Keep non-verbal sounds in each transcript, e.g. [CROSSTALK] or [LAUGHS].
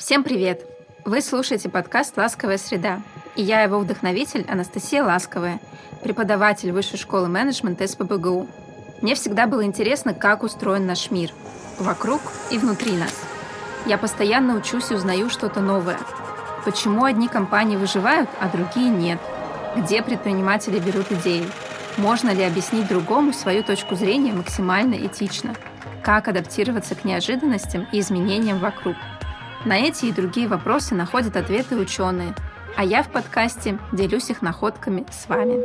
Всем привет! Вы слушаете подкаст «Ласковая среда», и я его вдохновитель Анастасия Ласковая, преподаватель Высшей школы менеджмента СПБГУ. Мне всегда было интересно, как устроен наш мир, вокруг и внутри нас. Я постоянно учусь и узнаю что-то новое. Почему одни компании выживают, а другие нет? Где предприниматели берут идеи? Можно ли объяснить другому свою точку зрения максимально этично? Как адаптироваться к неожиданностям и изменениям вокруг – на эти и другие вопросы находят ответы ученые, а я в подкасте делюсь их находками с вами.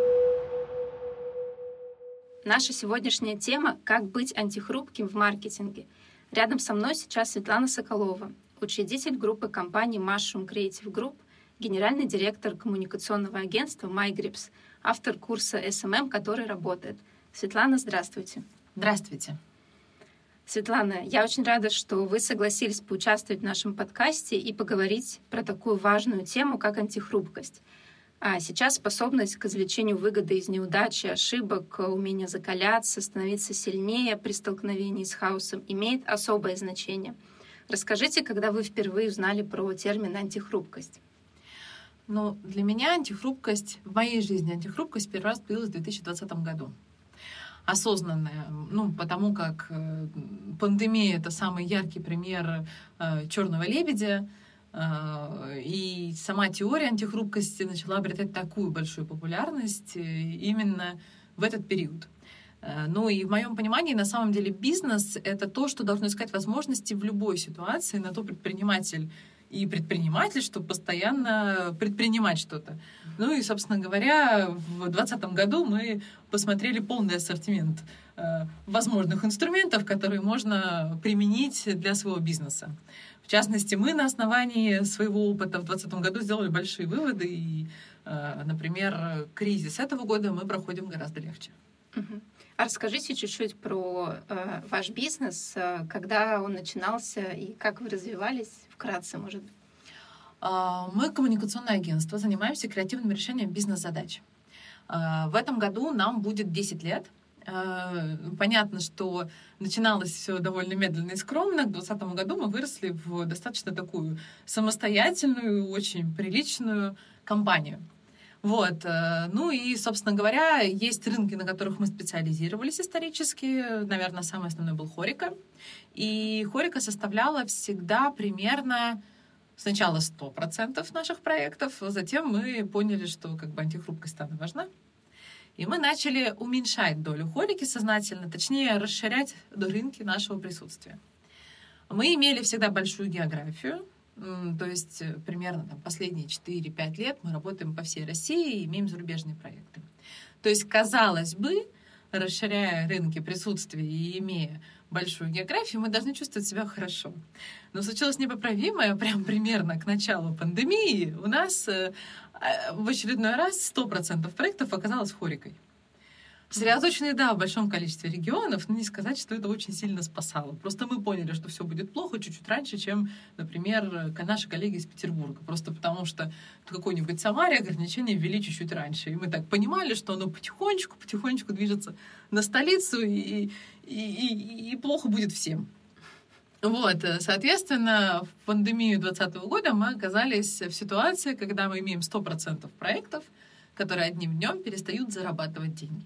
Наша сегодняшняя тема «Как быть антихрупким в маркетинге». Рядом со мной сейчас Светлана Соколова, учредитель группы компании Mushroom Creative Group, генеральный директор коммуникационного агентства MyGrips, автор курса SMM, который работает. Светлана, здравствуйте. Здравствуйте. Светлана, я очень рада, что вы согласились поучаствовать в нашем подкасте и поговорить про такую важную тему, как антихрупкость. А сейчас способность к извлечению выгоды из неудачи, ошибок, умение закаляться, становиться сильнее при столкновении с хаосом имеет особое значение. Расскажите, когда вы впервые узнали про термин антихрупкость? Ну, для меня антихрупкость, в моей жизни антихрупкость первый раз появилась в 2020 году осознанная, ну, потому как э, пандемия — это самый яркий пример э, черного лебедя, э, и сама теория антихрупкости начала обретать такую большую популярность именно в этот период. Ну и в моем понимании, на самом деле, бизнес — это то, что должно искать возможности в любой ситуации. На то предприниматель и предприниматель, чтобы постоянно предпринимать что-то. Ну и, собственно говоря, в 2020 году мы посмотрели полный ассортимент э, возможных инструментов, которые можно применить для своего бизнеса. В частности, мы на основании своего опыта в 2020 году сделали большие выводы, и, э, например, кризис этого года мы проходим гораздо легче. А расскажите чуть-чуть про э, ваш бизнес, э, когда он начинался и как вы развивались, вкратце, может быть. А, мы коммуникационное агентство, занимаемся креативным решением бизнес-задач. А, в этом году нам будет 10 лет. А, понятно, что начиналось все довольно медленно и скромно. К 2020 году мы выросли в достаточно такую самостоятельную, очень приличную компанию. Вот. Э, ну и, собственно говоря, есть рынки, на которых мы специализировались исторически. Наверное, самый основной был хорика. И хорика составляла всегда примерно сначала 100% наших проектов, затем мы поняли, что как бы антихрупкость стала важна. И мы начали уменьшать долю хорики сознательно, точнее расширять до рынки нашего присутствия. Мы имели всегда большую географию, то есть э, примерно там, последние 4-5 лет мы работаем по всей России и имеем зарубежные проекты. То есть, казалось бы, расширяя рынки присутствия и имея большую географию, мы должны чувствовать себя хорошо. Но случилось непоправимое, [LAUGHS] прям примерно к началу пандемии у нас э, а, в очередной раз 100% проектов оказалось хорикой. Сосредоточены, да, в большом количестве регионов, но не сказать, что это очень сильно спасало. Просто мы поняли, что все будет плохо чуть-чуть раньше, чем, например, наши коллеги из Петербурга. Просто потому что какой-нибудь Самаре ограничения ввели чуть-чуть раньше. И мы так понимали, что оно потихонечку, потихонечку движется на столицу, и, и, и, и плохо будет всем. Вот, соответственно, в пандемию 2020 года мы оказались в ситуации, когда мы имеем 100% проектов, которые одним днем перестают зарабатывать деньги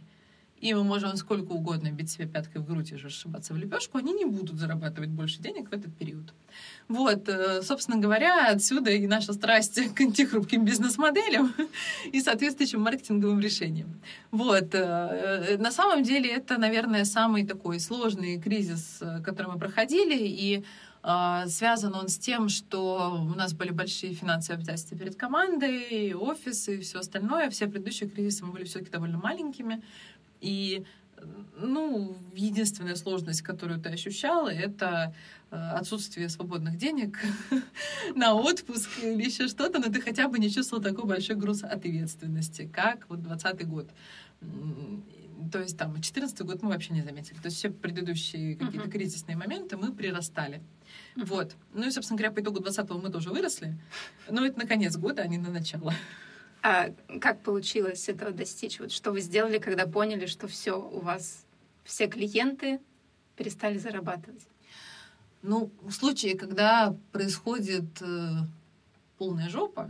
и мы можем сколько угодно бить себе пяткой в грудь и же ошибаться в лепешку, они не будут зарабатывать больше денег в этот период. Вот, э, собственно говоря, отсюда и наша страсть [LAUGHS] к антихрупким бизнес-моделям [LAUGHS] и соответствующим маркетинговым решениям. Вот, э, на самом деле это, наверное, самый такой сложный кризис, э, который мы проходили, и связан он с тем, что у нас были большие финансовые обязательства перед командой, офис и все остальное. Все предыдущие кризисы мы были все-таки довольно маленькими. И ну, единственная сложность, которую ты ощущала, это э, отсутствие свободных денег [LAUGHS] на отпуск или еще что-то, но ты хотя бы не чувствовал такой большой груз ответственности, как вот 20 год. То есть там 14 год мы вообще не заметили. То есть все предыдущие какие-то uh-huh. кризисные моменты мы прирастали. Uh-huh. Вот. Ну и, собственно говоря, по итогу 20-го мы тоже выросли. Но это на конец года, а не на начало. А как получилось этого достичь? Вот что вы сделали, когда поняли, что все у вас все клиенты перестали зарабатывать? Ну, в случае, когда происходит э, полная жопа,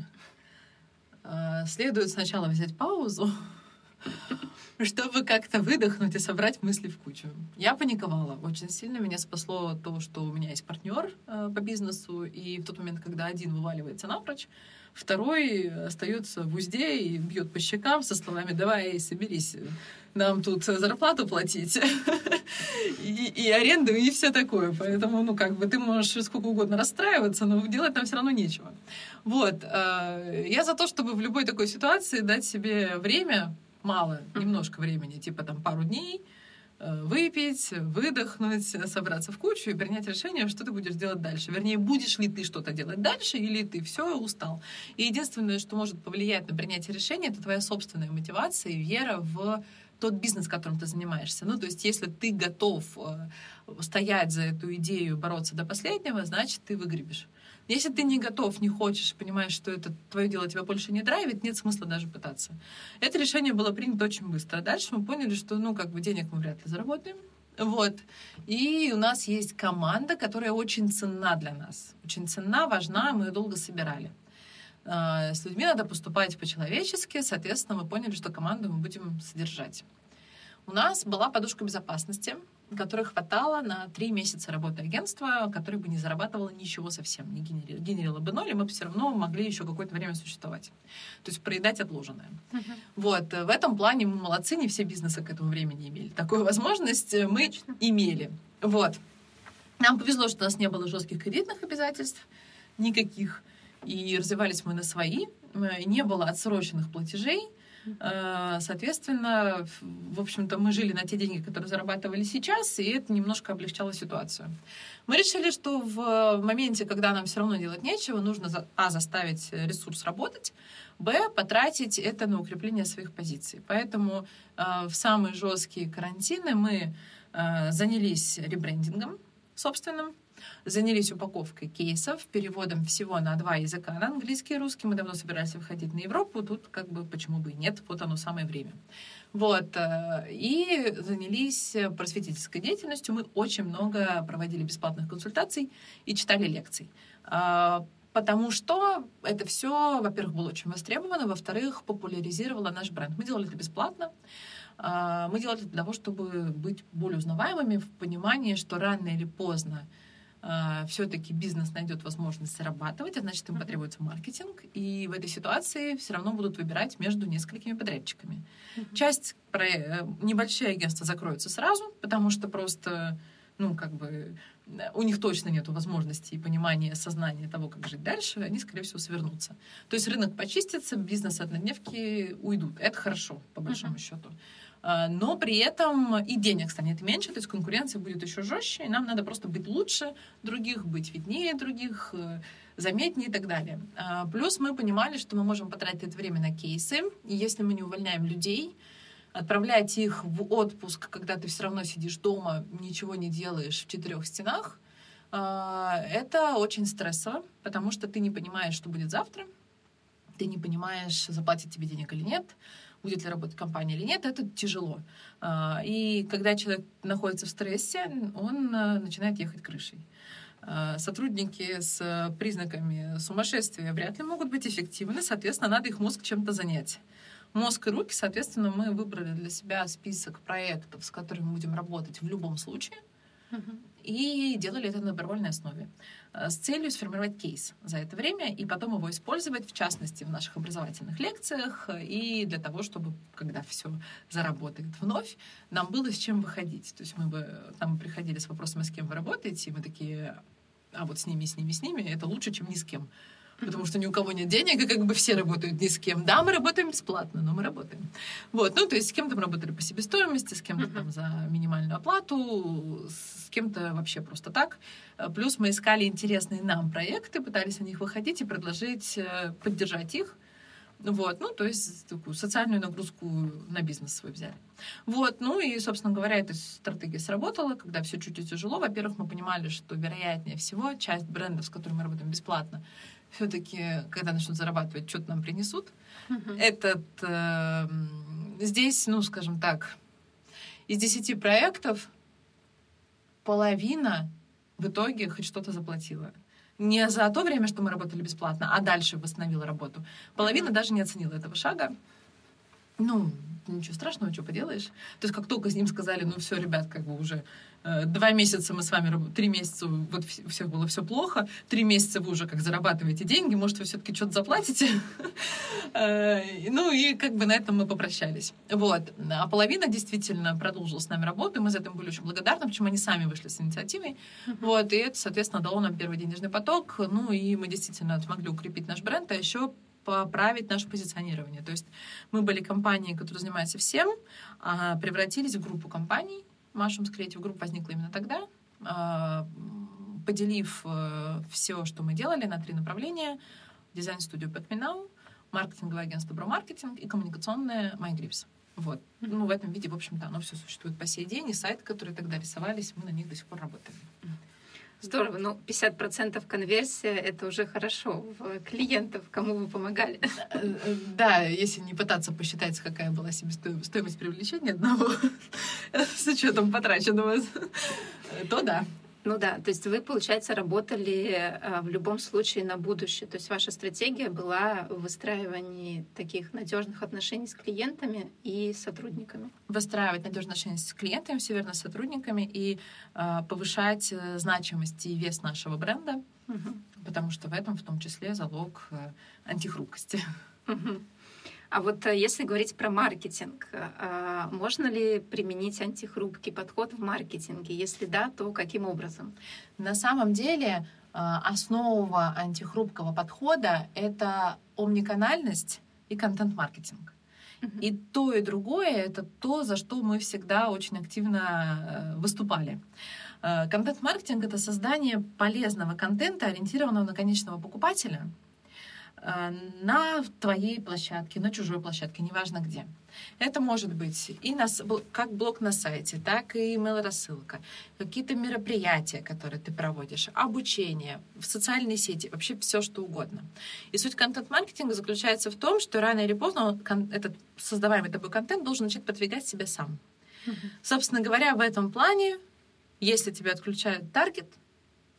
э, следует сначала взять паузу, [LAUGHS] [LAUGHS] чтобы как-то выдохнуть и собрать мысли в кучу. Я паниковала очень сильно. Меня спасло то, что у меня есть партнер э, по бизнесу, и в тот момент, когда один вываливается напрочь, второй остается в узде и бьет по щекам со словами «давай, соберись, нам тут зарплату платить, [LAUGHS] и, и аренду, и все такое. Поэтому, ну, как бы ты можешь сколько угодно расстраиваться, но делать там все равно нечего. Вот. Э, я за то, чтобы в любой такой ситуации дать себе время, мало, немножко времени, типа там пару дней, э, выпить, выдохнуть, собраться в кучу и принять решение, что ты будешь делать дальше. Вернее, будешь ли ты что-то делать дальше, или ты все устал. И единственное, что может повлиять на принятие решения, это твоя собственная мотивация и вера в тот бизнес, которым ты занимаешься. Ну, то есть, если ты готов э, стоять за эту идею, бороться до последнего, значит, ты выгребешь. Если ты не готов, не хочешь, понимаешь, что это твое дело тебя больше не драйвит, нет смысла даже пытаться. Это решение было принято очень быстро. Дальше мы поняли, что, ну, как бы денег мы вряд ли заработаем. Вот. И у нас есть команда, которая очень ценна для нас. Очень ценна, важна, мы ее долго собирали. А, с людьми надо поступать по-человечески, соответственно, мы поняли, что команду мы будем содержать. У нас была подушка безопасности, которой хватало на три месяца работы агентства, которое бы не зарабатывало ничего совсем, не генерило, генерило бы ноль, и мы бы все равно могли еще какое-то время существовать. То есть проедать отложенное. Uh-huh. Вот. В этом плане мы молодцы, не все бизнесы к этому времени имели. Такую возможность мы Отлично. имели. Вот. Нам повезло, что у нас не было жестких кредитных обязательств, никаких и развивались мы на свои, э, не было отсроченных платежей, э, Соответственно, в общем-то, мы жили на те деньги, которые зарабатывали сейчас, и это немножко облегчало ситуацию. Мы решили, что в моменте, когда нам все равно делать нечего, нужно, а, заставить ресурс работать, б, потратить это на укрепление своих позиций. Поэтому э, в самые жесткие карантины мы занялись ребрендингом собственным, занялись упаковкой кейсов, переводом всего на два языка, на английский и русский. Мы давно собирались выходить на Европу, тут как бы почему бы и нет, вот оно самое время. Вот. Э, и занялись просветительской деятельностью. Мы очень много проводили бесплатных консультаций и читали лекций. А, потому что это все, во-первых, было очень востребовано, во-вторых, популяризировало наш бренд. Мы делали это бесплатно. А, мы делали это для того, чтобы быть более узнаваемыми в понимании, что рано или поздно а, все-таки бизнес найдет возможность зарабатывать, а значит, им потребуется маркетинг, и в этой ситуации все равно будут выбирать между несколькими подрядчиками. Mm-hmm. Часть про... Э, небольшие агентства закроются сразу, потому что просто, ну, как бы у них точно нет возможности и понимания, сознания того, как жить дальше, они, скорее всего, свернутся. То есть рынок почистится, бизнес однодневки уйдут. Это хорошо, по большому uh-huh. счету. А, но при этом и денег станет меньше, то есть конкуренция будет еще жестче, и нам надо просто быть лучше других, быть виднее других, э, заметнее и так далее. А, плюс мы понимали, что мы можем потратить это время на кейсы, и если мы не увольняем людей, отправлять их в отпуск, когда ты все равно сидишь дома, ничего не делаешь в четырех стенах, а, это очень стрессово, потому что ты не понимаешь, что будет завтра, ты не понимаешь, заплатить тебе денег или нет, будет ли работать компания или нет, это тяжело. А, и когда человек находится в стрессе, он а, начинает ехать крышей. А, сотрудники с признаками сумасшествия вряд ли могут быть эффективны, соответственно, надо их мозг чем-то занять. Мозг и руки, соответственно, мы выбрали для себя список проектов, с которыми будем работать в любом случае и делали это на добровольной основе. Э, с целью сформировать кейс за это время и потом его использовать, в частности, в наших образовательных лекциях и для того, чтобы, когда все заработает вновь, нам было с чем выходить. То есть мы бы там приходили с вопросом, с кем вы работаете, и мы такие, а вот с ними, с ними, с ними, это лучше, чем ни с кем потому что ни у кого нет денег, и как бы все работают ни с кем. Да, мы работаем бесплатно, но мы работаем. Вот, ну, то есть с кем-то мы работали по себестоимости, с кем-то там за минимальную оплату, с кем-то вообще просто так. Плюс мы искали интересные нам проекты, пытались о них выходить и предложить э, поддержать их. Вот, ну, то есть такую социальную нагрузку на бизнес свой взяли. Вот, ну и, собственно говоря, эта стратегия сработала, когда все чуть-чуть тяжело. Во-первых, мы понимали, что вероятнее всего часть брендов, с которыми мы работаем бесплатно, все-таки, когда начнут зарабатывать, что-то нам принесут. Uh-huh. Этот э, здесь, ну, скажем так, из десяти проектов половина в итоге хоть что-то заплатила. Не за то время, что мы работали бесплатно, а дальше восстановила работу. Половина даже не оценила этого шага. Ну, ничего страшного, что поделаешь. То есть как только с ним сказали, ну все, ребят, как бы уже э, два месяца мы с вами, три месяца, вот все было все плохо, три месяца вы уже как зарабатываете деньги, может, вы все-таки что-то заплатите. [LAUGHS] Э, ну и как бы на этом мы попрощались. Вот. А половина действительно продолжила с нами работу, и мы за это были очень благодарны, почему они сами вышли с инициативой. Вот. И это, соответственно, дало нам первый денежный поток. Ну и мы действительно смогли укрепить наш бренд, а еще поправить наше позиционирование. То есть мы были компанией, которая занимается всем, а превратились в группу компаний. Машумс Creative Group возникла именно тогда, а, поделив э, все, что мы делали на три направления. Дизайн-студию Пэтминау, маркетинговое агентство Бромаркетинг и коммуникационное MyGrips. Вот. Ну, в этом виде, в общем-то, оно все существует по сей день, и сайты, которые тогда рисовались, мы на них до сих пор работаем. Здорово. Ну, 50% конверсия — это уже хорошо. В клиентов, кому вы помогали. Да, если не пытаться посчитать, какая была себе стоимость привлечения одного [LAUGHS] с учетом потраченного, [LAUGHS] то да. Ну да, то есть вы, получается, работали э, в любом случае на будущее. То есть ваша стратегия была в выстраивании таких надежных отношений с клиентами и сотрудниками. Выстраивать надежные отношения с клиентами, все верно, с сотрудниками и э, повышать э, значимость и вес нашего бренда, угу. потому что в этом в том числе залог э, антихрупкости. Угу. А вот э, если говорить про маркетинг, э, можно ли применить антихрупкий подход в маркетинге? Если да, то каким образом? На самом деле э, основа антихрупкого подхода — это омниканальность и контент-маркетинг. И то, и другое — это то, за что мы всегда очень активно выступали. Контент-маркетинг — это создание полезного контента, ориентированного на конечного покупателя — на твоей площадке, на чужой площадке, неважно где. Это может быть и на, как блог на сайте, так и email-рассылка, какие-то мероприятия, которые ты проводишь, обучение, в социальной сети, вообще все, что угодно. И суть контент-маркетинга заключается в том, что рано или поздно этот создаваемый тобой контент должен начать продвигать себя сам. Mm-hmm. Собственно говоря, в этом плане, если тебя отключают таргет,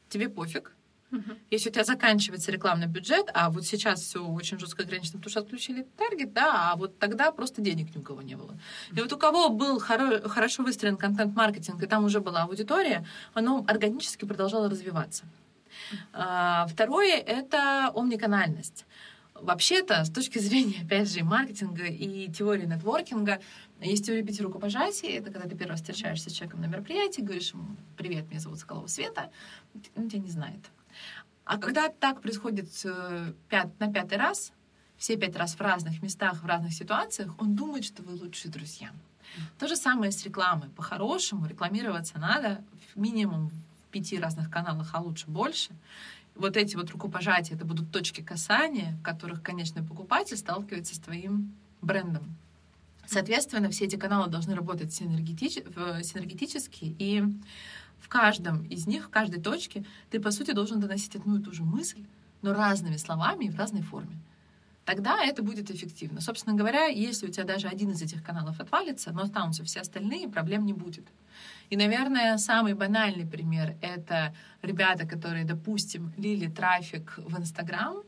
тебе пофиг, Угу. Если у тебя заканчивается рекламный бюджет, а вот сейчас все очень жестко ограничено, потому что отключили таргет, да, а вот тогда просто денег ни у кого не было. И вот у кого был хоро- хорошо выстроен контент-маркетинг, и там уже была аудитория, оно органически продолжало развиваться. А, второе — это омниканальность. Вообще-то, с точки зрения, [LAUGHS] опять же, маркетинга и теории нетворкинга, есть теория пяти рукопожатий. Это когда ты первый раз встречаешься с человеком на мероприятии, говоришь ему «Привет, меня зовут Соколова Света». Он тебя не знает. А когда так происходит э, пят, на пятый раз, все пять раз в разных местах, в разных ситуациях, он думает, что вы лучшие друзья. То же самое с рекламой. По-хорошему рекламироваться надо минимум в пяти разных каналах, а лучше больше. Вот эти вот рукопожатия, это будут точки касания, в которых конечный покупатель сталкивается с твоим брендом. Соответственно, все эти каналы должны работать синергетически, и в каждом из них, в каждой точке, ты, по сути, должен доносить одну и ту же мысль, но разными словами и в разной форме. Тогда это будет эффективно. Собственно говоря, если у тебя даже один из этих каналов отвалится, но останутся все остальные, проблем не будет. И, наверное, самый банальный пример — это ребята, которые, допустим, лили трафик в Инстаграм,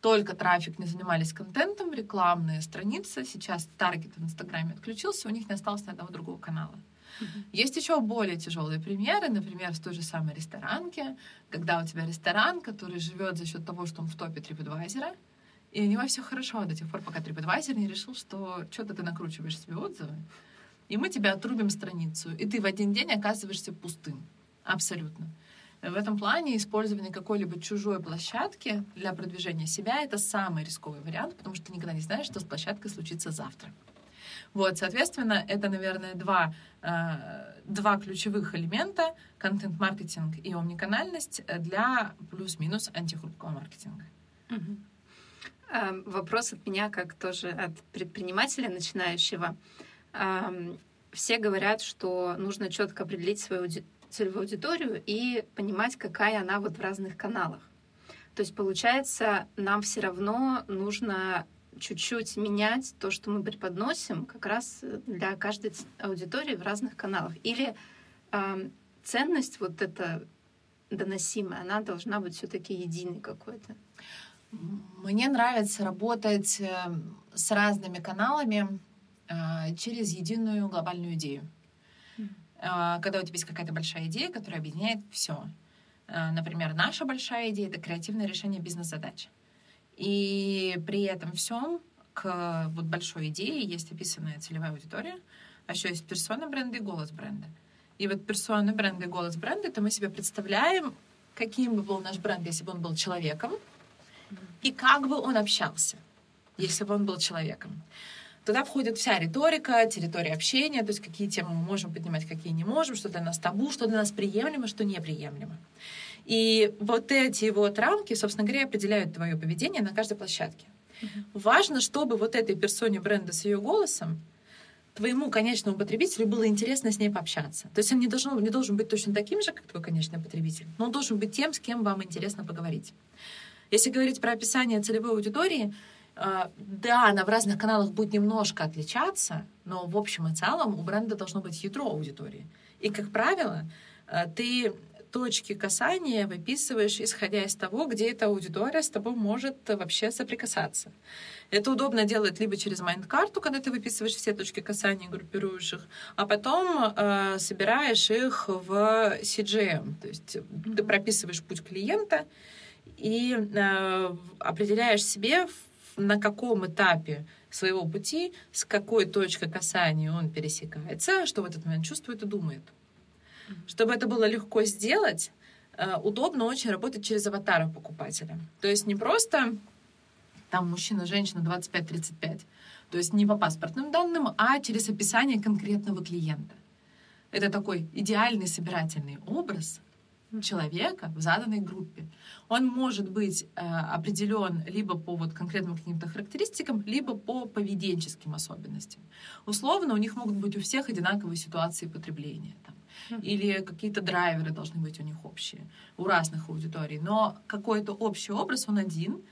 только трафик, не занимались контентом, рекламные страницы. Сейчас таргет в Инстаграме отключился, у них не осталось ни одного другого канала. Есть еще более тяжелые примеры, например, с той же самой ресторанки, когда у тебя ресторан, который живет за счет того, что он в топе TripAdvisor, и у него все хорошо до тех пор, пока TripAdvisor не решил, что что-то ты накручиваешь себе отзывы, и мы тебя отрубим страницу, и ты в один день оказываешься пустым. Абсолютно. В этом плане использование какой-либо чужой площадки для продвижения себя — это самый рисковый вариант, потому что ты никогда не знаешь, что с площадкой случится завтра. Вот, соответственно, это, наверное, два, э, два ключевых элемента — контент-маркетинг и омниканальность для плюс-минус антихрупкого маркетинга. Угу. Вопрос от меня, как тоже от предпринимателя начинающего. Все говорят, что нужно четко определить свою целевую аудиторию и понимать, какая она вот в разных каналах. То есть, получается, нам все равно нужно чуть-чуть менять то, что мы преподносим, как раз для каждой аудитории в разных каналах. Или э, ценность вот эта доносимой, она должна быть все-таки единой какой-то. Мне нравится работать э, с разными каналами э, через единую глобальную идею. Mm. Когда у тебя есть какая-то большая идея, которая объединяет все. Например, наша большая идея — это креативное решение бизнес-задач. И при этом всем к вот большой идее есть описанная целевая аудитория, а еще есть персона бренда и голос бренда. И вот персона бренда и голос бренда, это мы себе представляем, каким бы был наш бренд, если бы он был человеком, и как бы он общался, если бы он был человеком. Туда входит вся риторика, территория общения, то есть какие темы мы можем поднимать, какие не можем, что для нас табу, что для нас приемлемо, что неприемлемо. И вот эти вот рамки, собственно говоря, определяют твое поведение на каждой площадке. Uh-huh. Важно, чтобы вот этой персоне бренда с ее голосом твоему конечному потребителю было интересно с ней пообщаться. То есть он не должен, не должен быть точно таким же, как твой конечный потребитель, но он должен быть тем, с кем вам интересно поговорить. Если говорить про описание целевой аудитории, э, да, она в разных каналах будет немножко отличаться, но в общем и целом у бренда должно быть ядро аудитории. И, как правило, э, ты точки касания выписываешь, исходя из того, где эта аудитория с тобой может вообще соприкасаться. Это удобно делать либо через майнд-карту, когда ты выписываешь все точки касания, группируешь их, а потом э, собираешь их в CGM. То есть ты прописываешь путь клиента и э, определяешь себе, на каком этапе своего пути, с какой точкой касания он пересекается, что в этот момент чувствует и думает. Чтобы это было легко сделать, э, удобно очень работать через аватара покупателя. То есть не просто там мужчина, женщина 25-35, то есть не по паспортным данным, а через описание конкретного клиента. Это такой идеальный собирательный образ человека в заданной группе. Он может быть э, определен либо по вот конкретным каким-то характеристикам, либо по поведенческим особенностям. Условно, у них могут быть у всех одинаковые ситуации потребления. Там, или какие-то драйверы должны быть у них общие, у разных аудиторий. Но какой-то общий образ, он один.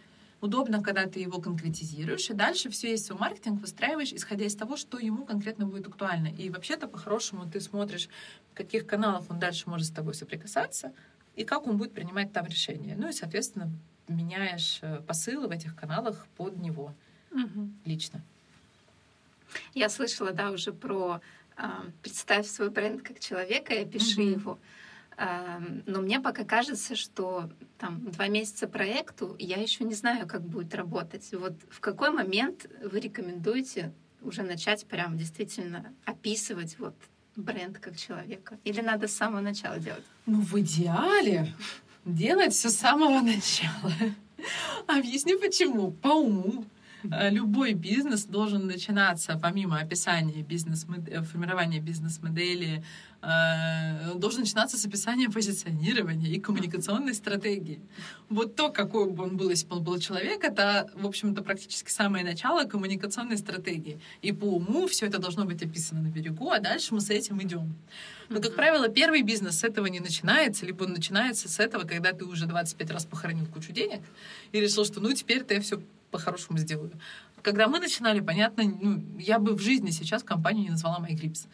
Удобно, когда ты его конкретизируешь, и дальше все весь свой маркетинг выстраиваешь, исходя из того, что ему конкретно будет актуально. И вообще-то, по-хорошему, ты смотришь, каких каналах он дальше может с тобой соприкасаться, и как он будет принимать там решения. Ну и, соответственно, меняешь э, посылы в этих каналах под него угу. лично. Я слышала, да, уже про представь свой бренд как человека и опиши mm-hmm. его. Но мне пока кажется, что там два месяца проекту, я еще не знаю, как будет работать. Вот в какой момент вы рекомендуете уже начать прям действительно описывать вот бренд как человека? Или надо с самого начала делать? Ну, в идеале делать все с самого [LAUGHS] начала. Объясню почему. По уму. Э, любой бизнес должен начинаться, помимо описания бизнес э, формирования бизнес-модели, должен начинаться с описания позиционирования и коммуникационной стратегии. Вот то, какой бы он был, если бы он был человек, это, в общем-то, практически самое начало коммуникационной стратегии. И по уму все это должно быть описано на берегу, а дальше мы с этим идем. Но, как правило, первый бизнес с этого не начинается, либо он начинается с этого, когда ты уже 25 раз похоронил кучу денег и решил, что ну теперь-то я все по-хорошему сделаю. Когда мы начинали, понятно, ну, я бы в жизни сейчас компанию не назвала MyGrips.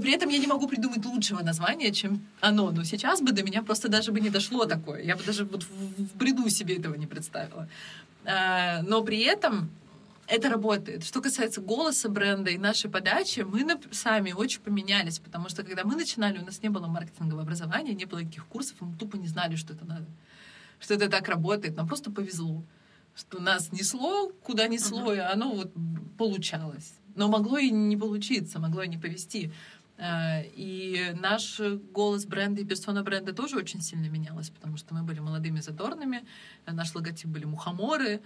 При этом я не могу придумать лучшего названия, чем оно. Но сейчас бы до меня просто даже бы не дошло такое. Я бы даже вот в бреду себе этого не представила. А, но при этом это работает. Что касается голоса бренда и нашей подачи, мы сами очень поменялись, потому что когда мы начинали, у нас не было маркетингового образования, не было никаких курсов, мы тупо не знали, что это надо, что это так работает. Нам просто повезло что нас несло, куда несло, uh-huh. и оно вот получалось. Но могло и не получиться, могло и не повести. Э, и наш голос бренда и персона бренда тоже очень сильно менялась, потому что мы были молодыми задорными, наш логотип были мухоморы,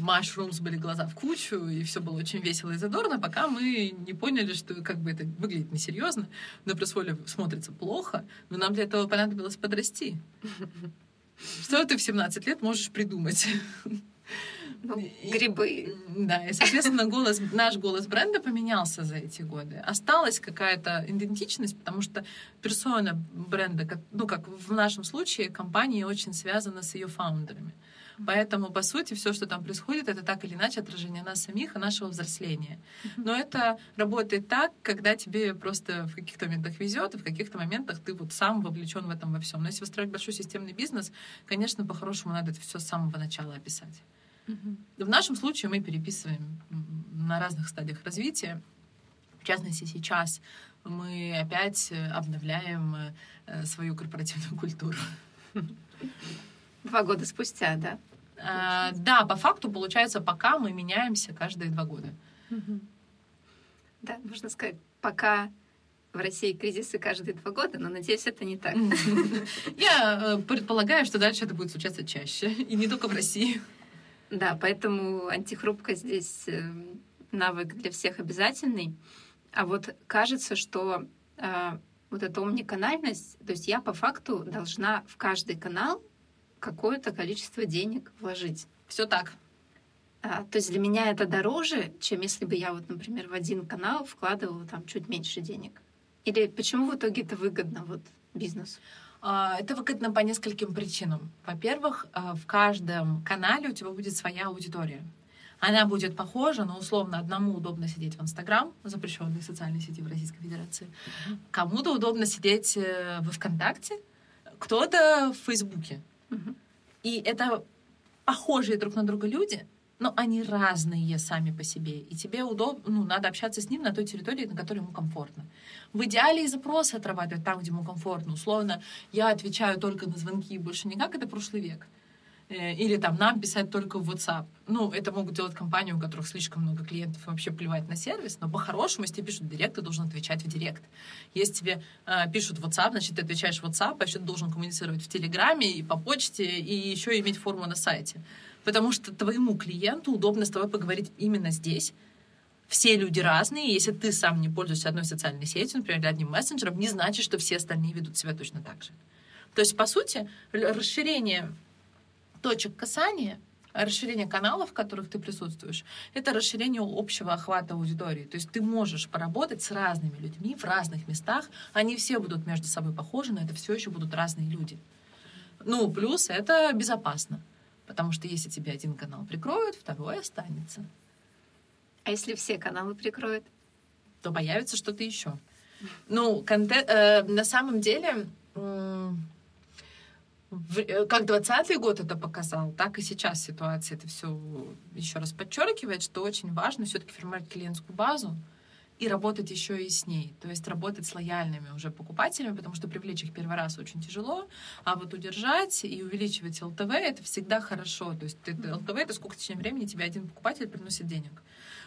mushrooms были глаза в кучу, и все было очень весело и задорно, пока мы не поняли, что как бы это выглядит несерьезно, на пресс смотрится плохо, но нам для этого понадобилось подрасти. [LAUGHS] Что ты в 17 лет можешь придумать? [LAUGHS] Ну, грибы. Да, и, соответственно, голос, наш голос бренда поменялся за эти годы. Осталась какая-то идентичность, потому что персона бренда, ну, как в нашем случае, компания очень связана с ее фаундерами. Поэтому, по сути, все, что там происходит, это так или иначе отражение нас самих и нашего взросления. Но это работает так, когда тебе просто в каких-то моментах везет, и в каких-то моментах ты вот сам вовлечен в этом во всем. Но если выстраивать большой системный бизнес, конечно, по-хорошему надо это все с самого начала описать. В нашем случае мы переписываем на разных стадиях развития. В частности, сейчас мы опять обновляем э, свою корпоративную культуру. Два года спустя, да? А, да, по факту получается, пока мы меняемся каждые два года. Да, можно сказать, пока в России кризисы каждые два года, но надеюсь, это не так. [LAUGHS] Я э, предполагаю, что дальше это будет случаться чаще, и не только в России. Да, поэтому антихрупкость здесь э, навык для всех обязательный. А вот кажется, что э, вот эта умниканальность, то есть я по факту должна в каждый канал какое-то количество денег вложить. Все так. А, то есть для меня это дороже, чем если бы я вот, например, в один канал вкладывала там чуть меньше денег. Или почему в итоге это выгодно вот бизнесу? А, это выгодно по нескольким причинам. Во-первых, а, в каждом канале у тебя будет своя аудитория. Она будет похожа, но условно одному удобно сидеть в Инстаграм, запрещенной социальной сети в Российской Федерации. Кому-то удобно сидеть э, в ВКонтакте, кто-то в Фейсбуке. И это похожие друг на друга люди, но они разные сами по себе. И тебе удобно, ну, надо общаться с ним на той территории, на которой ему комфортно. В идеале и запросы отрабатывать там, где ему комфортно. Условно, я отвечаю только на звонки, больше никак, это прошлый век. Э, или там нам писать только в WhatsApp. Ну, это могут делать компании, у которых слишком много клиентов, и вообще плевать на сервис, но по-хорошему, если тебе пишут директ, ты должен отвечать в директ. Если тебе э, пишут WhatsApp, значит, ты отвечаешь в WhatsApp, а еще ты должен коммуницировать в Телеграме и по почте, и еще иметь форму на сайте. Потому что твоему клиенту удобно с тобой поговорить именно здесь, все люди разные, если ты сам не пользуешься одной социальной сетью, например, одним мессенджером, не значит, что все остальные ведут себя точно так же. То есть, по сути, расширение точек касания, расширение каналов, в которых ты присутствуешь, это расширение общего охвата аудитории. То есть ты можешь поработать с разными людьми в разных местах. Они все будут между собой похожи, но это все еще будут разные люди. Ну, плюс это безопасно. Потому что если тебе один канал прикроют, второй останется. А если все каналы прикроют? То появится что-то еще. Ну, контент, э, на самом деле, э, как 20 год это показал, так и сейчас ситуация это все еще раз подчеркивает, что очень важно все-таки формировать клиентскую базу, и работать еще и с ней. То есть работать с лояльными уже покупателями, потому что привлечь их первый раз очень тяжело, а вот удержать и увеличивать ЛТВ — это всегда хорошо. То есть ты, ЛТВ — это сколько в течение времени тебе один покупатель приносит денег.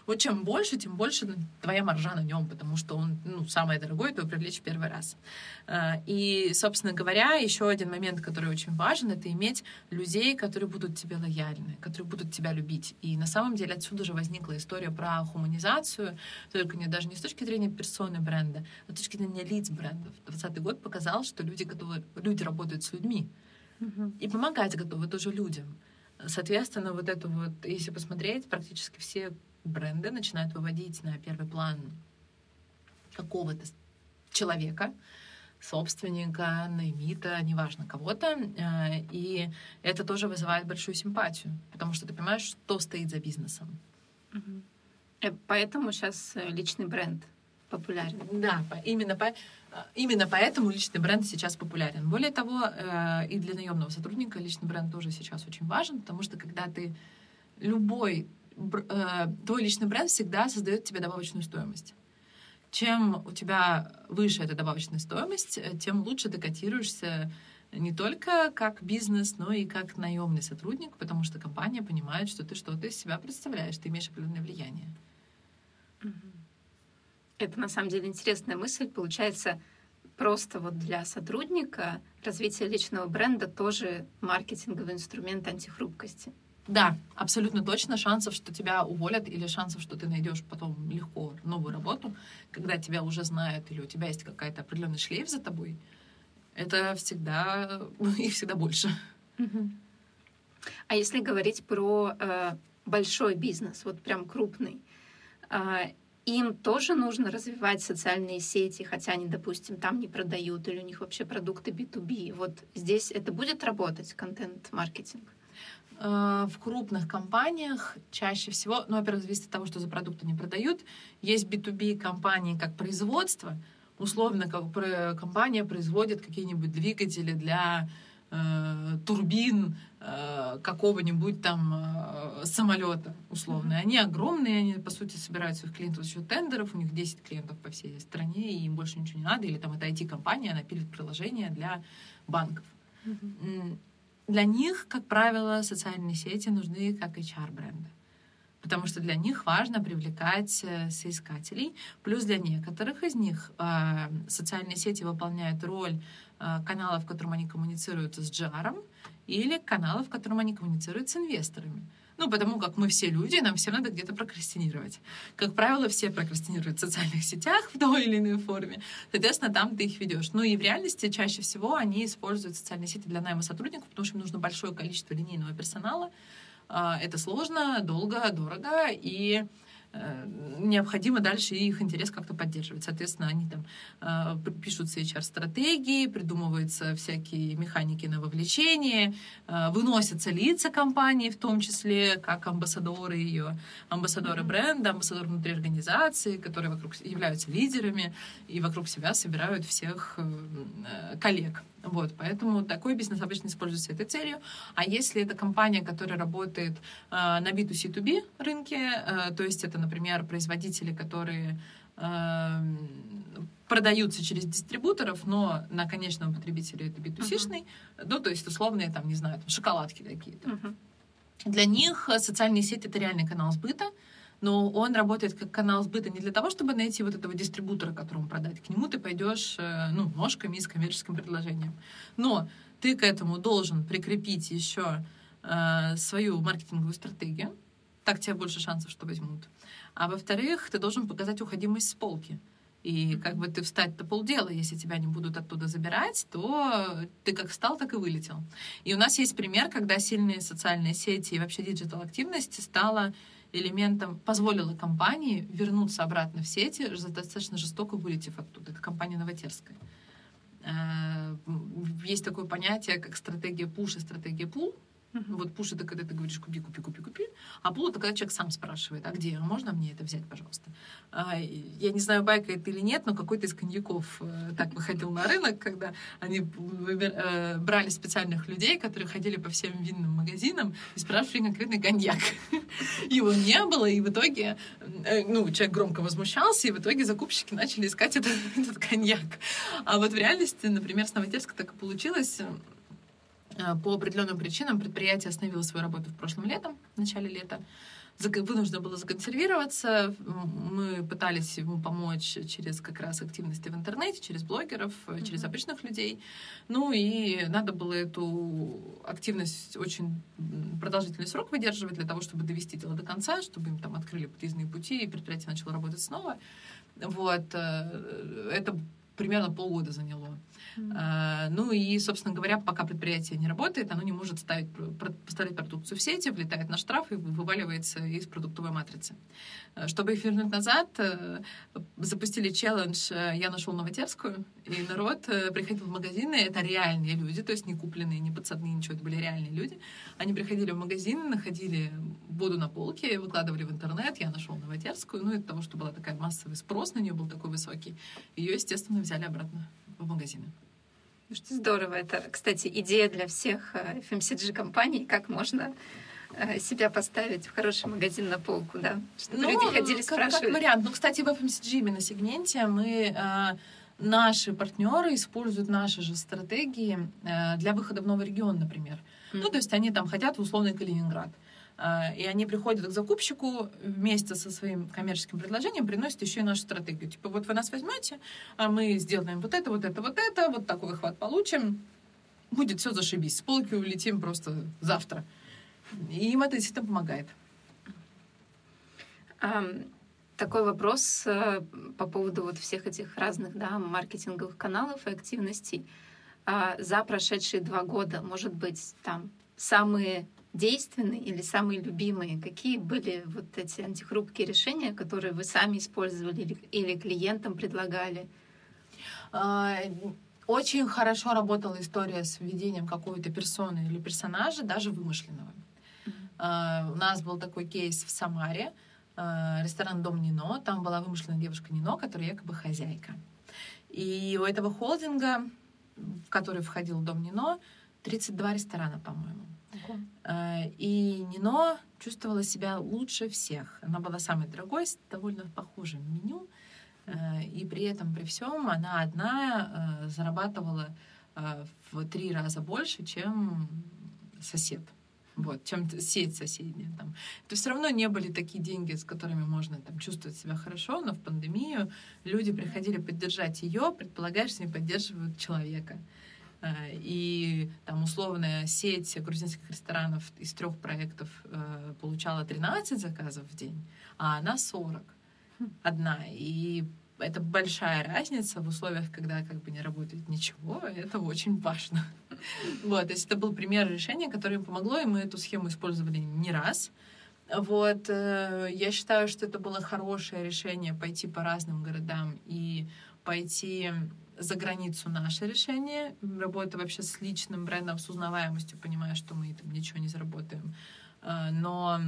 Вот чем больше, тем больше твоя маржа на нем, потому что он ну, самое дорогое, то привлечь в первый раз. А, и, собственно говоря, еще один момент, который очень важен, это иметь людей, которые будут тебе лояльны, которые будут тебя любить. И на самом деле отсюда же возникла история про хуманизацию, только не даже не с точки зрения персоны бренда, а с точки зрения лиц брендов. 2020 год показал, что люди готовы, люди работают с людьми. И помогать готовы тоже людям. Соответственно, вот это вот, если посмотреть, практически все бренды начинают выводить на первый план какого-то человека, собственника, наймита, неважно, кого-то. Э, и это тоже вызывает большую симпатию, потому что ты понимаешь, что стоит за бизнесом. Э, поэтому сейчас э, личный бренд популярен. Да, именно, по, именно поэтому личный бренд сейчас популярен. Более того, и для наемного сотрудника личный бренд тоже сейчас очень важен, потому что когда ты любой твой личный бренд всегда создает тебе добавочную стоимость. Чем у тебя выше эта добавочная стоимость, э, тем лучше ты котируешься не только как бизнес, но и как наемный сотрудник, потому что компания понимает, что ты что-то из себя представляешь, ты имеешь определенное влияние. Это на самом деле интересная мысль. Получается, просто вот для сотрудника развитие личного бренда тоже маркетинговый инструмент антихрупкости. Да, абсолютно точно. Шансов, что тебя уволят, или шансов, что ты найдешь потом легко новую работу, когда тебя уже знают, или у тебя есть какая-то определенный шлейф за тобой, это всегда [LAUGHS] их всегда больше. А если говорить про э, большой бизнес, вот прям крупный, э, им тоже нужно развивать социальные сети, хотя они, допустим, там не продают, или у них вообще продукты B2B. Вот здесь это будет работать, контент-маркетинг? Э, в крупных компаниях чаще всего, ну, во-первых, зависит от того, что за продукты они продают. Есть B2B компании как производство, условно, как компания производит какие-нибудь двигатели для э, турбин э, какого-нибудь там э, самолета условно. Mm-hmm. Они огромные, они по сути собирают своих клиентов за счет тендеров, у них 10 клиентов по всей стране, и им больше ничего не надо, или там это IT-компания, она пилит приложение для банков. Mm-hmm. Для них, как правило, социальные сети нужны как HR-бренды потому что для них важно привлекать э, соискателей. Плюс для некоторых из них э, социальные сети выполняют роль э, каналов, в котором они коммуницируют с GR, или каналов, в котором они коммуницируют с инвесторами. Ну, потому как мы все люди, нам все надо где-то прокрастинировать. Как правило, все прокрастинируют в социальных сетях [LAUGHS] в той или иной форме. Соответственно, там ты их ведешь. Ну и в реальности чаще всего они используют социальные сети для найма сотрудников, потому что им нужно большое количество линейного персонала, а, это сложно, долго, дорого, и необходимо дальше их интерес как-то поддерживать. Соответственно, они там э, пишутся HR-стратегии, придумываются всякие механики на вовлечение, э, выносятся лица компании, в том числе как амбассадоры ее, амбассадоры бренда, амбассадоры внутри организации, которые вокруг являются лидерами и вокруг себя собирают всех коллег. Вот, поэтому такой бизнес обычно используется этой целью. А если это компания, которая работает э, на B2C2B рынке, э, то есть это, например, производители, которые э, продаются через дистрибуторов, но на конечного потребителя это B2C-шный, uh-huh. ну, то есть условные, там, не знаю, там, шоколадки какие-то. Uh-huh. Для них социальные сети — это реальный канал сбыта, но он работает как канал сбыта не для того, чтобы найти вот этого дистрибутора, которому продать. К нему ты пойдешь э, ну, ножками и с коммерческим предложением. Но ты к этому должен прикрепить еще э, свою маркетинговую стратегию, так тебе больше шансов, что возьмут. А во-вторых, ты должен показать уходимость с полки. И как бы ты встать-то полдела, если тебя не будут оттуда забирать, то ты как встал, так и вылетел. И у нас есть пример, когда сильные социальные сети и вообще диджитал-активность стала элементом позволила компании вернуться обратно в сети, достаточно жестоко вылетев оттуда. Это компания Новотерская. Э, есть такое понятие, как стратегия пуш и стратегия пул. Uh-huh. Вот пуш это когда ты говоришь купи, купи, купи, купи, а пул это когда человек сам спрашивает, а где, можно мне это взять, пожалуйста. А, я не знаю, байка это или нет, но какой-то из коньяков э, так выходил на рынок, когда они выбир, э, брали специальных людей, которые ходили по всем винным магазинам и спрашивали конкретный коньяк. [LAUGHS] Его не было, и в итоге, э, ну, человек громко возмущался, и в итоге закупщики начали искать этот, этот коньяк. А вот в реальности, например, с Новотерска так и получилось, по определенным причинам предприятие остановило свою работу в прошлом летом, в начале лета. Вынуждено было законсервироваться. Мы пытались ему помочь через как раз активности в интернете, через блогеров, mm-hmm. через обычных людей. Ну и надо было эту активность очень продолжительный срок выдерживать для того, чтобы довести дело до конца, чтобы им там открыли подъездные пути, и предприятие начало работать снова. Вот. Э, это примерно полгода заняло. Mm-hmm. Ну и, собственно говоря, пока предприятие не работает, оно не может ставить, поставить продукцию в сети, влетает на штраф и вываливается из продуктовой матрицы. А, чтобы их вернуть назад, э, запустили челлендж э, «Я нашел Новотерскую», и народ приходил в магазины, это реальные люди, то есть не купленные, не подсадные, ничего, это были реальные люди. Они приходили в магазин, находили воду на полке, выкладывали в интернет «Я нашел Новотерскую», ну, из того, что была такая массовый спрос на нее был такой высокий, ее, естественно, взяли обратно в магазины. Ну что здорово. Это, кстати, идея для всех FMCG-компаний, эм как можно э, себя поставить в хороший магазин на полку, да? Чтобы ну, люди ходили, как, Как вариант. Ну, кстати, в FMCG именно сегменте мы э, наши партнеры используют наши же стратегии э, для выхода в новый регион, например. Mm-hmm. Ну, то есть они там хотят в условный Калининград. А, и они приходят к закупщику вместе со своим коммерческим предложением, приносят еще и нашу стратегию. Типа, вот вы нас возьмете, а мы сделаем вот это, вот это, вот это, вот такой охват получим, будет все зашибись. С полки улетим просто завтра. И им это действительно помогает. Такой вопрос э, по поводу вот всех этих разных да, маркетинговых каналов и активностей. А за прошедшие два года, может быть, там самые действенный или самый любимый? Какие были вот эти антихрупкие решения, которые вы сами использовали или, или клиентам предлагали? А, очень хорошо работала история с введением какой-то персоны или персонажа, даже вымышленного. Uh, у нас был такой кейс в Самаре, uh, ресторан «Дом Нино». Там была вымышленная девушка Нино, которая якобы хозяйка. И у этого холдинга, в который входил «Дом Нино», 32 ресторана, по-моему. Uh, и Нино чувствовала себя лучше всех. Она была самой дорогой, с довольно похожим меню. Э, и при этом, при всем, она одна э, зарабатывала э, в три раза больше, чем сосед. Вот, чем сеть соседняя. Там. Это все равно не были такие деньги, с которыми можно там, чувствовать себя хорошо, но в пандемию люди приходили поддержать ее, предполагая, что они поддерживают человека. И там условная сеть грузинских ресторанов из трех проектов получала 13 заказов в день, а она 40 одна. И это большая разница в условиях, когда как бы не работает ничего, это очень важно. [LAUGHS] Вот, то есть это был пример решения, которое им помогло, и мы эту схему использовали не раз. Вот, э, я считаю, что это было хорошее решение пойти по разным городам и пойти за границу наше решение, работа вообще с личным брендом, с узнаваемостью, понимая, что мы там ничего не заработаем. Э, но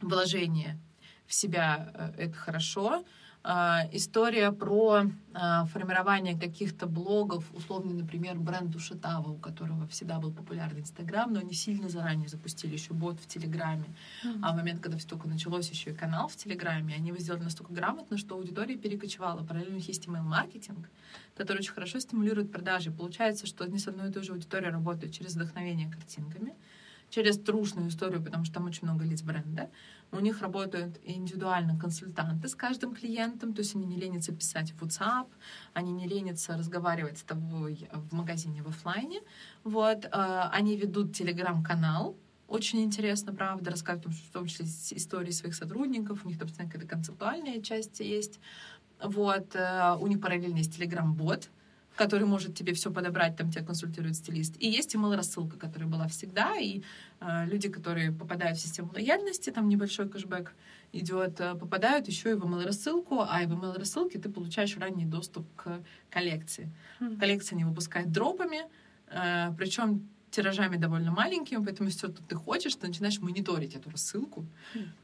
вложение в себя э, — это хорошо. А, история про а, формирование каких-то блогов, условно, например, бренд Душетава, у которого всегда был популярный Инстаграм, но они сильно заранее запустили еще бот в Телеграме. Mm-hmm. А в момент, когда все только началось, еще и канал в Телеграме, они его сделали настолько грамотно, что аудитория перекочевала. Параллельно есть email-маркетинг, который очень хорошо стимулирует продажи. Получается, что они с одной и той же аудиторией работают через вдохновение картинками, через трушную историю, потому что там очень много лиц бренда. У них работают индивидуально консультанты с каждым клиентом, то есть они не ленятся писать в WhatsApp, они не ленятся разговаривать с тобой в магазине в офлайне. Вот, э, они ведут телеграм-канал, очень интересно, правда, рассказывают в том числе истории своих сотрудников, у них там какая-то концептуальная часть есть. Вот, э, у них параллельно есть телеграм-бот, который может тебе все подобрать, там тебя консультирует стилист. И есть email-рассылка, которая была всегда, и э, люди, которые попадают в систему лояльности, там небольшой кэшбэк идет, э, попадают еще и в email-рассылку, а и в email-рассылке ты получаешь ранний доступ к коллекции. Mm-hmm. Коллекция не выпускает дропами, э, причем тиражами довольно маленькими, поэтому если что-то ты хочешь, ты начинаешь мониторить эту рассылку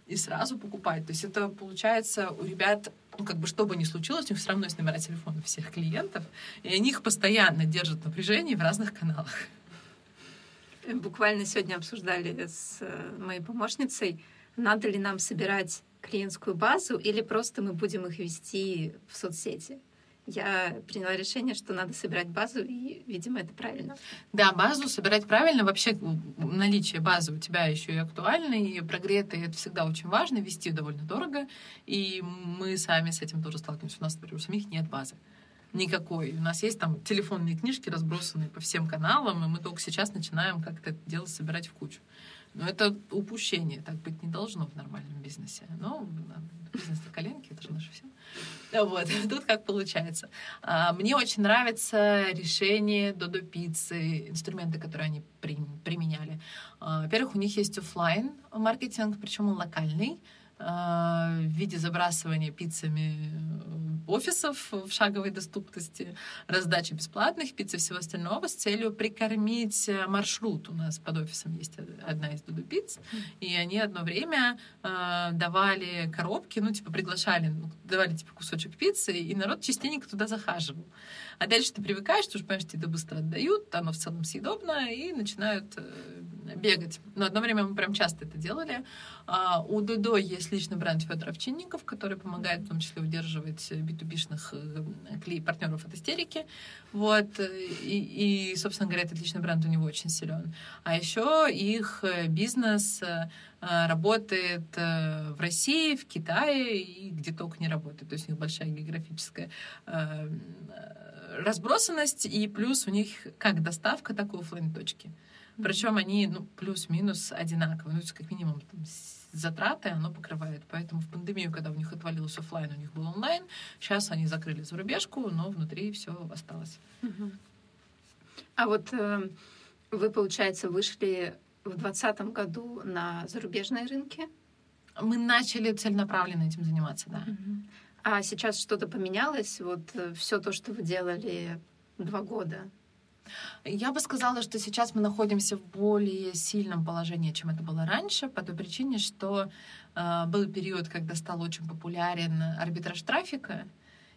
и сразу покупать. То есть это получается у ребят, ну, как бы что бы ни случилось, у них все равно есть номера телефонов всех клиентов, и они их постоянно держат в напряжении в разных каналах. Буквально сегодня обсуждали с э, моей помощницей, надо ли нам собирать клиентскую базу или просто мы будем их вести в соцсети я приняла решение, что надо собирать базу, и, видимо, это правильно. Да, базу собирать правильно. Вообще наличие базы у тебя еще и актуально, и прогретые это всегда очень важно, вести довольно дорого. И мы сами с этим тоже сталкиваемся. У нас, например, у самих нет базы никакой. У нас есть там телефонные книжки, разбросанные по всем каналам, и мы только сейчас начинаем как-то это дело собирать в кучу. Но это упущение, так быть не должно в нормальном бизнесе. Но бизнес на коленке, это же наше все. Вот, [LAUGHS] тут как получается. А, мне очень нравится решение Додо Пиццы, инструменты, которые они применяли. А, во-первых, у них есть офлайн маркетинг, причем он локальный. А, в виде забрасывания пиццами э, офисов в шаговой доступности, раздачи бесплатных пицц и всего остального с целью прикормить э, маршрут. У нас под офисом есть одна из Дуду пиц, и они одно время э, давали коробки, ну, типа, приглашали, ну, давали, типа, кусочек пиццы, и народ частенько туда захаживал. А дальше ты привыкаешь, ты уже понимаешь, тебе это быстро отдают, оно в целом съедобно, и начинают бегать. Но одно время мы прям часто это делали. А, у Дудо есть личный бренд Федор Овчинников, который помогает в том числе удерживать b э, партнеров от истерики. Вот. И, и, собственно говоря, этот личный бренд у него очень силен. А еще их э, бизнес э, работает в России, в Китае и где только не работает. То есть у них большая географическая разбросанность, и плюс у них как доставка, так и офлайн точки. Причем они ну, плюс-минус одинаковые. Ну, как минимум там, затраты оно покрывает. Поэтому в пандемию, когда у них отвалилось офлайн, у них был онлайн. Сейчас они закрыли зарубежку, но внутри все осталось. А вот э, вы, получается, вышли в 2020 году на зарубежные рынки? Мы начали целенаправленно этим заниматься, да. А сейчас что-то поменялось? Вот э, все то, что вы делали два года, я бы сказала, что сейчас мы находимся в более сильном положении, чем это было раньше, по той причине, что э, был период, когда стал очень популярен арбитраж трафика,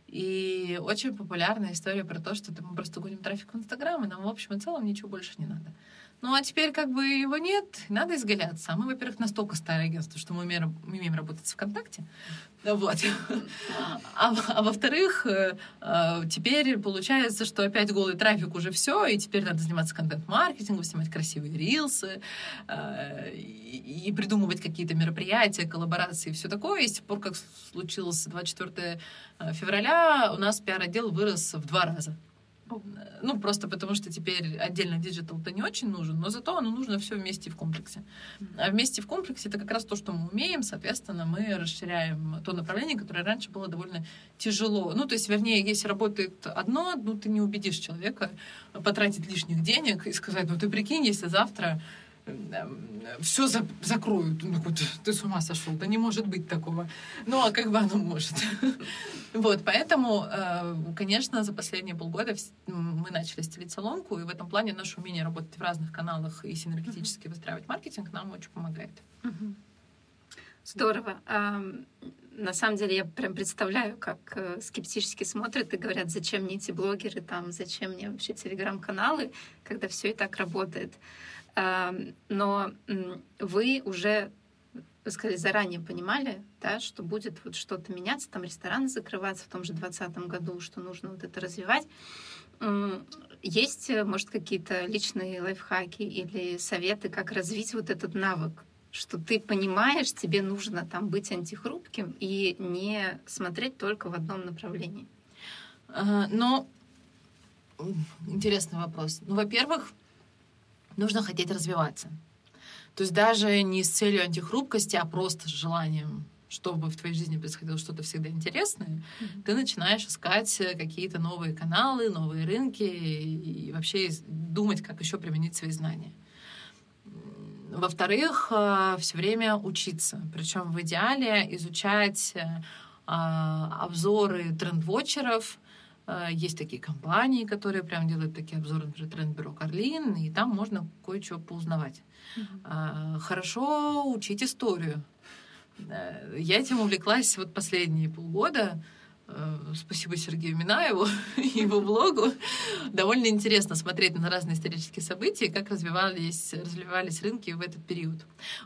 и очень популярная история про то, что мы просто гоним трафик в Инстаграм, и нам в общем и целом ничего больше не надо. Ну а теперь как бы его нет, надо изгаляться. А мы, во-первых, настолько старое агентство, что мы умеем, умеем работать в ВКонтакте. Вот. [LAUGHS] А, а во-вторых, э, э, теперь получается, что опять голый трафик уже все, и теперь надо заниматься контент-маркетингом, снимать красивые рилсы э, и, и придумывать какие-то мероприятия, коллаборации и все такое. И с тех пор, как случилось 24 февраля, у нас пиар-отдел вырос в два раза. Ну, просто потому что теперь отдельно диджитал-то не очень нужен, но зато оно нужно все вместе в комплексе. А вместе в комплексе это как раз то, что мы умеем, соответственно, мы расширяем то направление, которое раньше было довольно тяжело. Ну, то есть, вернее, если работает одно, ну, ты не убедишь человека потратить лишних денег и сказать, ну, ты прикинь, если завтра все за, закроют. Ну, ты, ты с ума сошел, да не может быть такого. Ну, а как бы оно может? [LAUGHS] Вот, поэтому, э, конечно, за последние полгода мы начали стелить соломку, и в этом плане наше умение работать в разных каналах и синергетически выстраивать маркетинг нам очень помогает. Здорово. На самом деле я прям представляю, как э, скептически смотрят и говорят, зачем мне эти блогеры, там, зачем мне вообще телеграм-каналы, когда все и так работает. Но вы уже, вы сказали, заранее понимали, да, что будет вот что-то меняться, там рестораны закрываться в том же 2020 году, что нужно вот это развивать. Есть, может, какие-то личные лайфхаки или советы, как развить вот этот навык, что ты понимаешь, тебе нужно там быть антихрупким и не смотреть только в одном направлении? Но интересный вопрос. Ну, во-первых, нужно хотеть развиваться. То есть даже не с целью антихрупкости, а просто с желанием чтобы в твоей жизни происходило что-то всегда интересное, mm-hmm. ты начинаешь искать какие-то новые каналы, новые рынки и вообще думать, как еще применить свои знания. Во-вторых, э, все время учиться. Причем в идеале изучать э, обзоры трендвотчеров, есть такие компании, которые прям делают такие обзоры, например, тренд-бюро Карлин, и там можно кое-что поузнавать. Mm-hmm. Хорошо учить историю. Э, я этим увлеклась вот последние полгода. Э, спасибо Сергею Минаеву [LAUGHS] и его блогу. Довольно интересно смотреть на разные исторические события, как развивались, развивались рынки в этот период.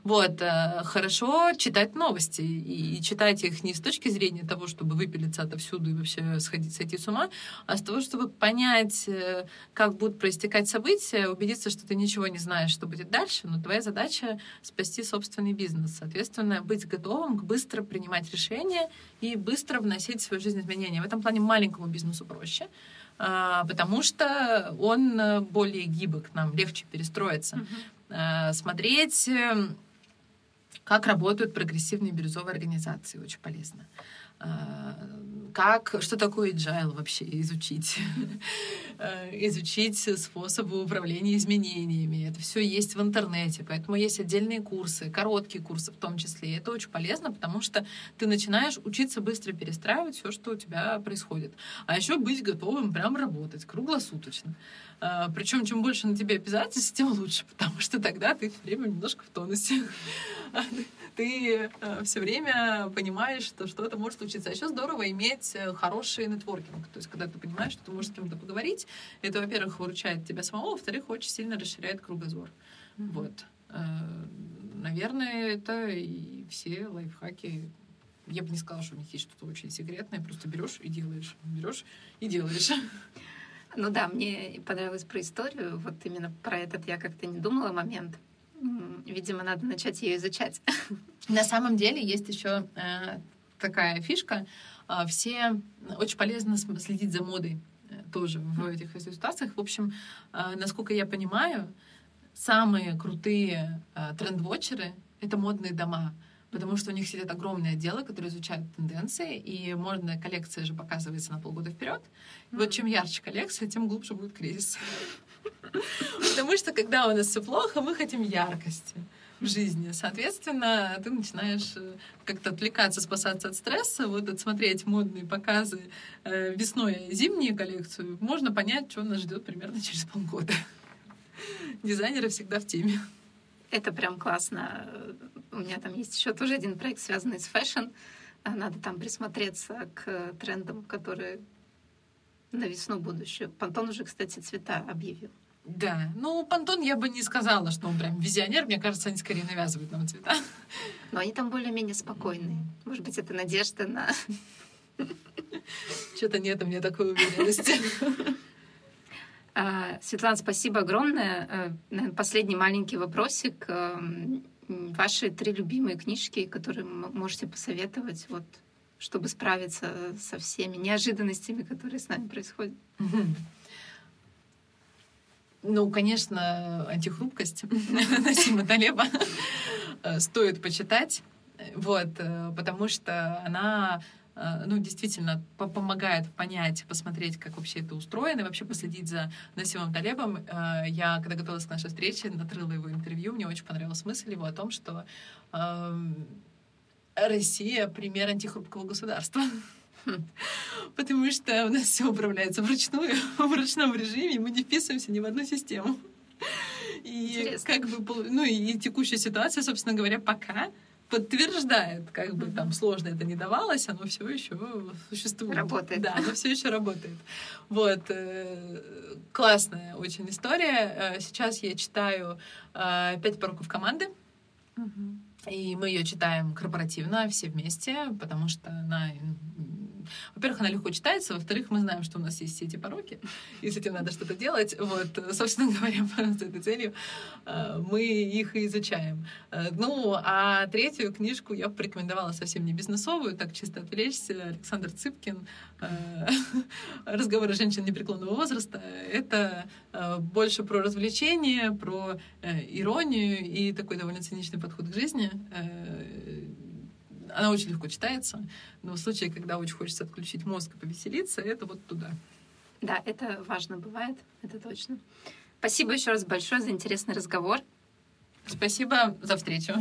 Вот. Э, хорошо читать новости и читать их не с точки зрения того, чтобы выпилиться отовсюду и вообще сходить, сойти с ума, а с того, чтобы понять, э, как будут проистекать события, убедиться, что ты ничего не знаешь, что будет дальше, но твоя задача — спасти собственный бизнес. Соответственно, быть готовым к быстро принимать решения и быстро вносить в свою жизнь изменения. В этом плане маленькому бизнесу проще, а, потому что он э, более гибок, нам легче перестроиться. Uh-huh. Смотреть, как работают прогрессивные бирюзовые организации, очень полезно. Как, что такое agile вообще изучить. [LAUGHS] Э, изучить способы управления изменениями. Это все есть в интернете, поэтому есть отдельные курсы, короткие курсы в том числе. И это очень полезно, потому что ты начинаешь учиться быстро перестраивать все, что у тебя происходит. А еще быть готовым прям работать круглосуточно. А, Причем, чем больше на тебе обязательств, [LAUGHS] тем лучше, потому что тогда ты все время немножко в тонусе. [LAUGHS] Ты э, все время понимаешь, что что-то может случиться. А еще здорово иметь э, хороший нетворкинг. То есть, когда ты понимаешь, что ты можешь с кем-то поговорить, это, во-первых, выручает тебя самого, во-вторых, очень сильно расширяет кругозор. Вот. Э, наверное, это и все лайфхаки я бы не сказала, что у них есть что-то очень секретное, просто берешь и делаешь, берешь и делаешь. Ну да, мне понравилось про историю. Вот именно про этот я как-то не думала момент. Видимо, надо начать ее изучать. [LAUGHS] На самом деле есть еще э, такая фишка. Э, все очень полезно следить за модой э, тоже в этих ситуациях. В общем, э, насколько я понимаю, самые крутые э, тренд-вотчеры — это модные дома потому что у них сидят огромные отделы, которые изучают тенденции, и модная коллекция же показывается на полгода вперед. И вот чем ярче коллекция, тем глубже будет кризис. [LAUGHS] Потому что, когда у нас все плохо, мы хотим яркости в жизни. Соответственно, ты начинаешь э, как-то отвлекаться, спасаться от стресса, вот отсмотреть модные показы э, весной зимние коллекцию, можно понять, что нас ждет примерно [LAUGHS] через полгода. Дизайнеры всегда в теме. Это прям классно. У меня там есть еще тоже один проект, связанный с fashion. Надо там присмотреться к трендам, которые на весну будущую. Пантон уже, кстати, цвета объявил. Да, ну, Пантон я бы не сказала, что он прям визионер. Мне кажется, они скорее навязывают нам цвета. Но они там более-менее спокойные. Может быть, это надежда на... [LAUGHS] Что-то нет у меня такой уверенности. [LAUGHS] А, Светлана, спасибо огромное. Э, Наверное, последний маленький вопросик. Эм, ваши три любимые книжки, которые можете посоветовать, вот, чтобы справиться со всеми неожиданностями, которые с нами происходят? Ну, конечно, антихрупкость [LAUGHS] Насима Талеба э, стоит почитать, вот, э, потому что она э, ну, действительно помогает понять, посмотреть, как вообще это устроено, и вообще последить за Насимом Талебом. Я, когда готовилась к нашей встрече, натрыла его интервью, мне очень понравилась мысль его о том, что эм, Россия — пример антихрупкого государства. Потому что у нас все управляется вручную, [LAUGHS] в ручном режиме, мы не вписываемся ни в одну систему. И Интересно. как бы, ну и текущая ситуация, собственно говоря, пока подтверждает, как бы там сложно это не давалось, оно все еще существует. Работает. Да, оно все еще работает. Вот. Э, классная очень история. Э, сейчас я читаю э, «Пять пороков команды». И мы ее читаем корпоративно, все вместе, потому что она во-первых, она легко читается, во-вторых, мы знаем, что у нас есть все эти пороки, и с этим надо что-то делать. Вот, собственно [LAUGHS] говоря, [LAUGHS] с этой целью э, мы их и изучаем. Э, ну, а третью книжку я порекомендовала совсем не бизнесовую, так чисто отвлечься. Александр Цыпкин э, [LAUGHS] «Разговоры женщин непреклонного возраста». Это больше про развлечение, про иронию и такой довольно циничный подход к жизни она очень легко читается, но в случае, когда очень хочется отключить мозг и повеселиться, это вот туда. Да, это важно бывает, это точно. Спасибо еще раз большое за интересный разговор. Спасибо за встречу.